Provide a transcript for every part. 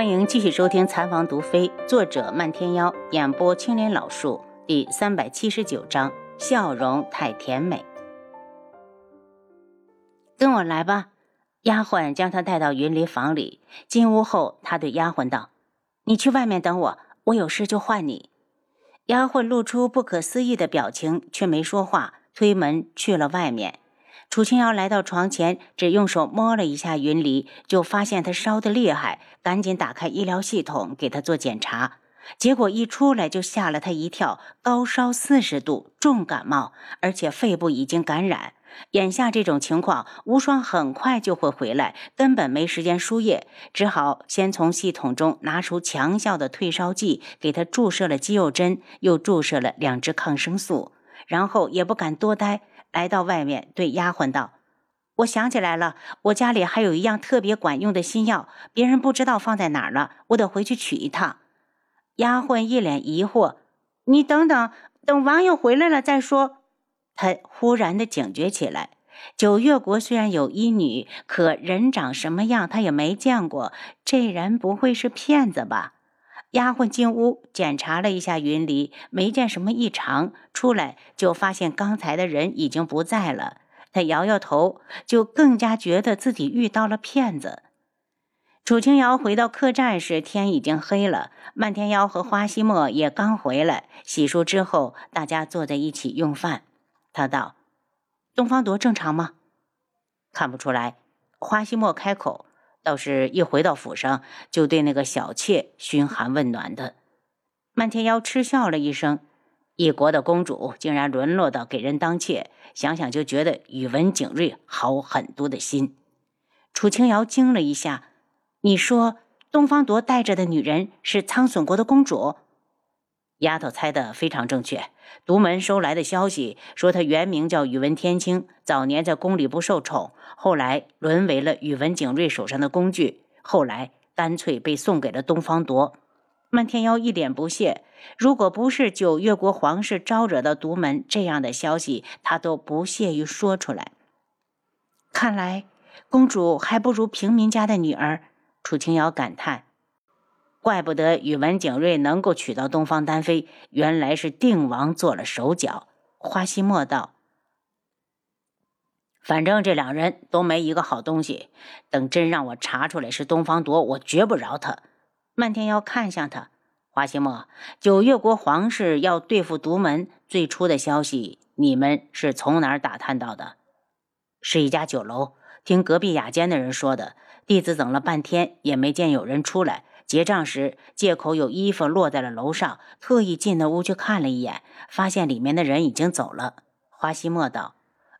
欢迎继续收听《残房毒妃》，作者漫天妖，演播青莲老树，第三百七十九章，笑容太甜美。跟我来吧。丫鬟将他带到云离房里。进屋后，他对丫鬟道：“你去外面等我，我有事就唤你。”丫鬟露出不可思议的表情，却没说话，推门去了外面。楚清瑶来到床前，只用手摸了一下云离，就发现他烧得厉害，赶紧打开医疗系统给他做检查。结果一出来就吓了他一跳，高烧四十度，重感冒，而且肺部已经感染。眼下这种情况，无双很快就会回来，根本没时间输液，只好先从系统中拿出强效的退烧剂，给他注射了肌肉针，又注射了两支抗生素，然后也不敢多待。来到外面，对丫鬟道：“我想起来了，我家里还有一样特别管用的新药，别人不知道放在哪儿了，我得回去取一趟。”丫鬟一脸疑惑：“你等等，等王爷回来了再说。”他忽然的警觉起来。九月国虽然有医女，可人长什么样他也没见过，这人不会是骗子吧？丫鬟进屋检查了一下云离，没见什么异常。出来就发现刚才的人已经不在了。她摇摇头，就更加觉得自己遇到了骗子。楚清瑶回到客栈时，天已经黑了。漫天妖和花希墨也刚回来，洗漱之后，大家坐在一起用饭。他道：“东方铎正常吗？”看不出来。花希墨开口。倒是一回到府上，就对那个小妾嘘寒问暖的。漫天妖嗤笑了一声：“一国的公主竟然沦落到给人当妾，想想就觉得宇文景睿好很多的心。”楚清瑶惊了一下：“你说东方铎带着的女人是苍隼国的公主？”丫头猜的非常正确。独门收来的消息说，她原名叫宇文天青，早年在宫里不受宠，后来沦为了宇文景睿手上的工具，后来干脆被送给了东方铎。漫天妖一脸不屑，如果不是九月国皇室招惹到独门，这样的消息他都不屑于说出来。看来公主还不如平民家的女儿。楚清瑶感叹。怪不得宇文景睿能够娶到东方丹妃，原来是定王做了手脚。花希墨道：“反正这两人都没一个好东西，等真让我查出来是东方铎，我绝不饶他。”漫天妖看向他，花希墨，九月国皇室要对付独门，最初的消息你们是从哪儿打探到的？是一家酒楼，听隔壁雅间的人说的。弟子等了半天也没见有人出来。结账时，借口有衣服落在了楼上，特意进那屋去看了一眼，发现里面的人已经走了。花西莫道：“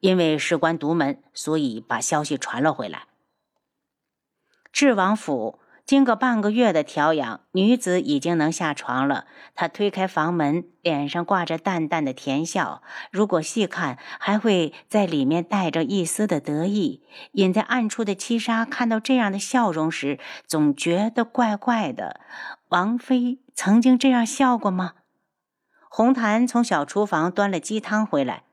因为事关独门，所以把消息传了回来。”智王府。经过半个月的调养，女子已经能下床了。她推开房门，脸上挂着淡淡的甜笑。如果细看，还会在里面带着一丝的得意。隐在暗处的七杀看到这样的笑容时，总觉得怪怪的。王妃曾经这样笑过吗？红檀从小厨房端了鸡汤回来。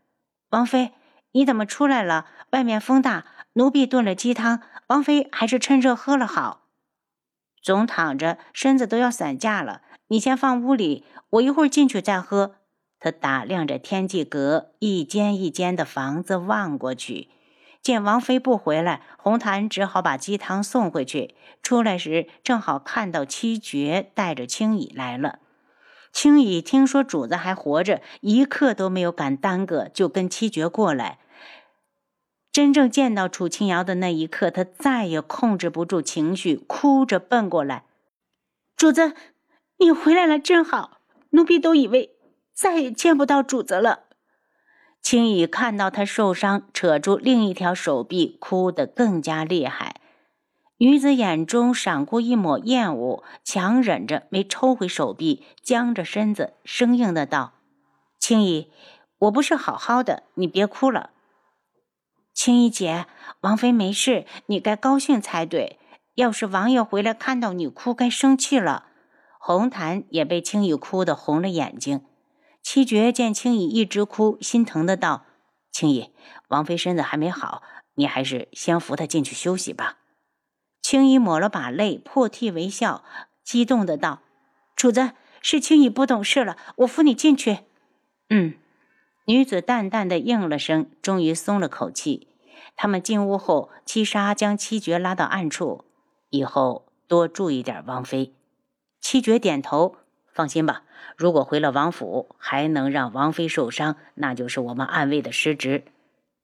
王妃，你怎么出来了？外面风大，奴婢炖了鸡汤，王妃还是趁热喝了好。总躺着，身子都要散架了。你先放屋里，我一会儿进去再喝。他打量着天际阁一间一间的房子，望过去，见王妃不回来，红檀只好把鸡汤送回去。出来时正好看到七绝带着青羽来了。青羽听说主子还活着，一刻都没有敢耽搁，就跟七绝过来。真正见到楚清瑶的那一刻，他再也控制不住情绪，哭着奔过来：“主子，你回来了，真好！奴婢都以为再也见不到主子了。”青羽看到他受伤，扯住另一条手臂，哭得更加厉害。女子眼中闪过一抹厌恶，强忍着没抽回手臂，僵着身子，生硬的道：“青羽，我不是好好的，你别哭了。”青衣姐，王妃没事，你该高兴才对。要是王爷回来看到你哭，该生气了。红檀也被青羽哭得红了眼睛。七绝见青羽一直哭，心疼的道：“青羽，王妃身子还没好，你还是先扶她进去休息吧。”青衣抹了把泪，破涕为笑，激动的道：“主子，是青衣不懂事了，我扶你进去。”嗯，女子淡淡的应了声，终于松了口气。他们进屋后，七杀将七绝拉到暗处，以后多注意点王妃。七绝点头，放心吧。如果回了王府，还能让王妃受伤，那就是我们暗卫的失职。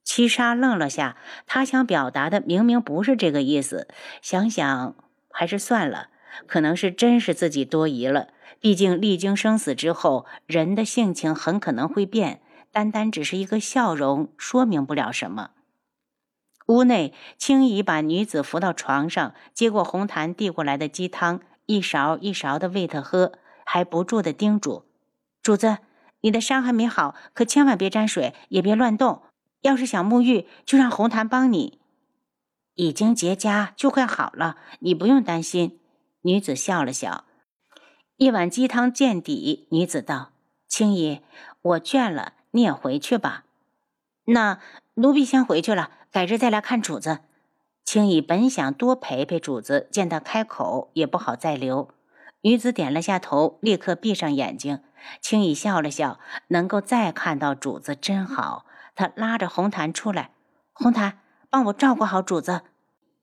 七杀愣了下，他想表达的明明不是这个意思。想想还是算了，可能是真是自己多疑了。毕竟历经生死之后，人的性情很可能会变，单单只是一个笑容，说明不了什么。屋内，青姨把女子扶到床上，接过红檀递过来的鸡汤，一勺一勺的喂她喝，还不住的叮嘱：“主子，你的伤还没好，可千万别沾水，也别乱动。要是想沐浴，就让红檀帮你。已经结痂，就快好了，你不用担心。”女子笑了笑。一碗鸡汤见底，女子道：“青姨，我倦了，你也回去吧。那奴婢先回去了。”改日再来看主子。青衣本想多陪陪主子，见他开口也不好再留。女子点了下头，立刻闭上眼睛。青衣笑了笑，能够再看到主子真好。他拉着红檀出来：“红檀，帮我照顾好主子。”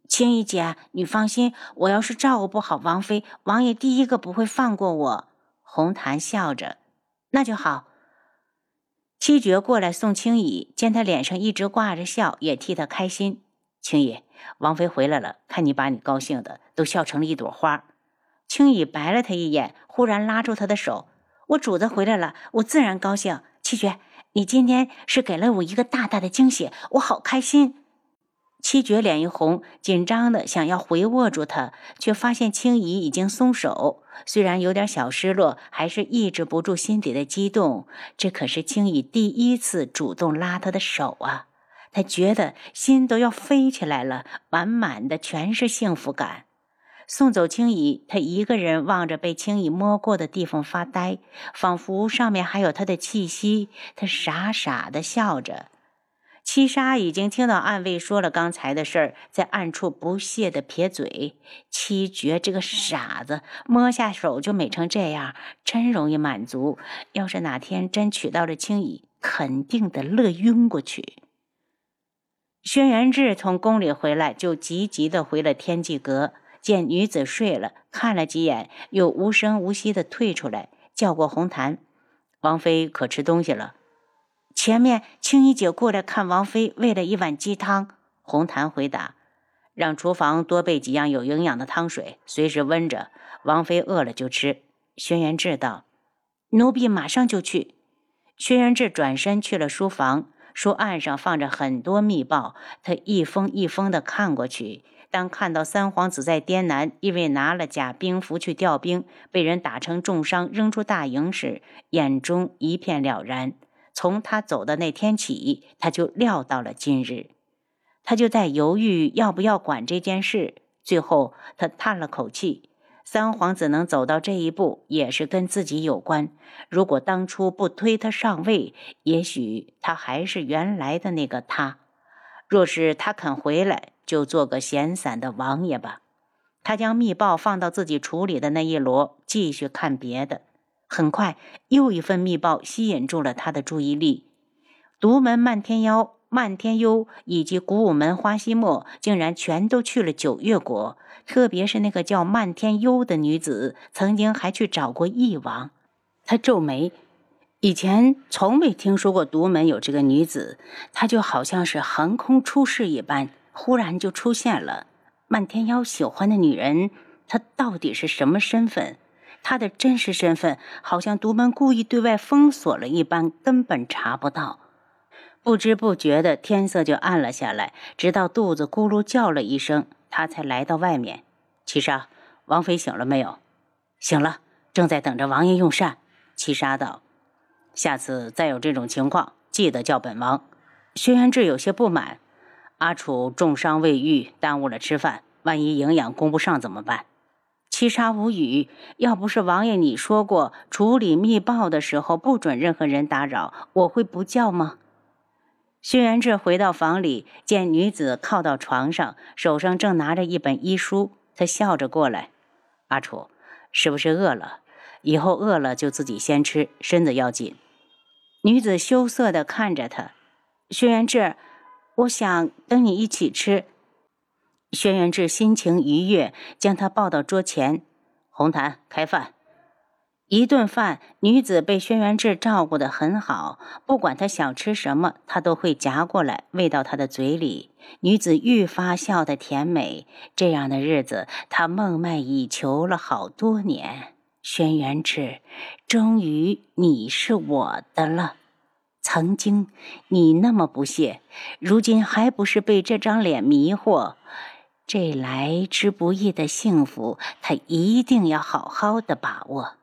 青衣姐，你放心，我要是照顾不好王妃，王爷第一个不会放过我。红檀笑着：“那就好。”七绝过来送青姨，见他脸上一直挂着笑，也替他开心。青姨，王妃回来了，看你把你高兴的都笑成了一朵花。青姨白了他一眼，忽然拉住他的手：“我主子回来了，我自然高兴。七绝，你今天是给了我一个大大的惊喜，我好开心。”七绝脸一红，紧张的想要回握住他，却发现青姨已经松手。虽然有点小失落，还是抑制不住心底的激动。这可是青姨第一次主动拉他的手啊！他觉得心都要飞起来了，满满的全是幸福感。送走青姨，他一个人望着被青姨摸过的地方发呆，仿佛上面还有他的气息。他傻傻的笑着。七杀已经听到暗卫说了刚才的事儿，在暗处不屑的撇嘴。七绝这个傻子，摸下手就美成这样，真容易满足。要是哪天真娶到了青姨，肯定得乐晕过去。轩辕志从宫里回来，就急急的回了天际阁，见女子睡了，看了几眼，又无声无息的退出来，叫过红檀：“王妃可吃东西了？”前面青衣姐过来看王妃，喂了一碗鸡汤。红檀回答：“让厨房多备几样有营养的汤水，随时温着。王妃饿了就吃。”轩辕志道：“奴婢马上就去。”轩辕志转身去了书房，书案上放着很多密报，他一封一封的看过去。当看到三皇子在滇南因为拿了假兵符去调兵，被人打成重伤，扔出大营时，眼中一片了然。从他走的那天起，他就料到了今日，他就在犹豫要不要管这件事。最后，他叹了口气：三皇子能走到这一步，也是跟自己有关。如果当初不推他上位，也许他还是原来的那个他。若是他肯回来，就做个闲散的王爷吧。他将密报放到自己处理的那一摞，继续看别的。很快，又一份密报吸引住了他的注意力。独门漫天妖、漫天幽以及古武门花希墨竟然全都去了九月国，特别是那个叫漫天幽的女子，曾经还去找过翼王。他皱眉，以前从未听说过独门有这个女子，她就好像是横空出世一般，忽然就出现了。漫天妖喜欢的女人，她到底是什么身份？他的真实身份好像独门故意对外封锁了一般，根本查不到。不知不觉的天色就暗了下来，直到肚子咕噜叫了一声，他才来到外面。七杀，王妃醒了没有？醒了，正在等着王爷用膳。七杀道：“下次再有这种情况，记得叫本王。”轩辕志有些不满：“阿楚重伤未愈，耽误了吃饭，万一营养供不上怎么办？”七杀无语，要不是王爷你说过处理密报的时候不准任何人打扰，我会不叫吗？轩辕志回到房里，见女子靠到床上，手上正拿着一本医书，他笑着过来：“阿楚，是不是饿了？以后饿了就自己先吃，身子要紧。”女子羞涩地看着他：“轩辕志，我想等你一起吃。”轩辕志心情愉悦，将她抱到桌前：“红檀，开饭。”一顿饭，女子被轩辕志照顾得很好，不管他想吃什么，他都会夹过来喂到他的嘴里。女子愈发笑得甜美，这样的日子他梦寐以求了好多年。轩辕志，终于你是我的了。曾经你那么不屑，如今还不是被这张脸迷惑？这来之不易的幸福，他一定要好好的把握。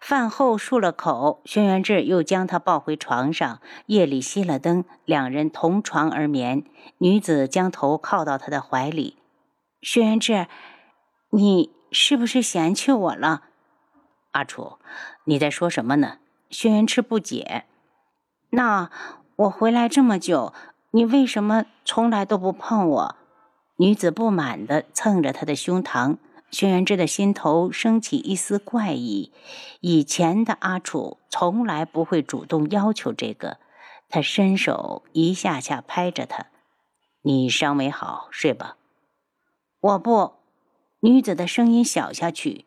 饭后漱了口，轩辕志又将她抱回床上。夜里熄了灯，两人同床而眠。女子将头靠到他的怀里。轩辕志，你是不是嫌弃我了？阿楚，你在说什么呢？轩辕志不解。那我回来这么久，你为什么从来都不碰我？女子不满地蹭着他的胸膛。轩辕志的心头升起一丝怪异，以前的阿楚从来不会主动要求这个。他伸手一下下拍着他：“你伤没好，睡吧。”我不。女子的声音小下去：“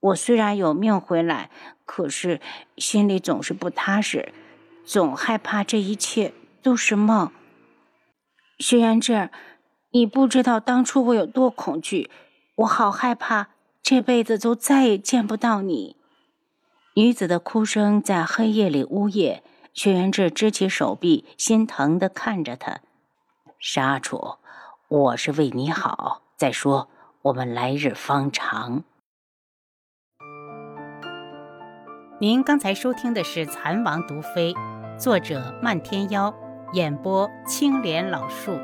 我虽然有命回来，可是心里总是不踏实，总害怕这一切都是梦。”轩辕志，你不知道当初我有多恐惧。我好害怕，这辈子都再也见不到你。女子的哭声在黑夜里呜咽。薛元志支起手臂，心疼的看着他。沙楚，我是为你好。再说，我们来日方长。您刚才收听的是《蚕王毒妃》，作者漫天妖，演播青莲老树。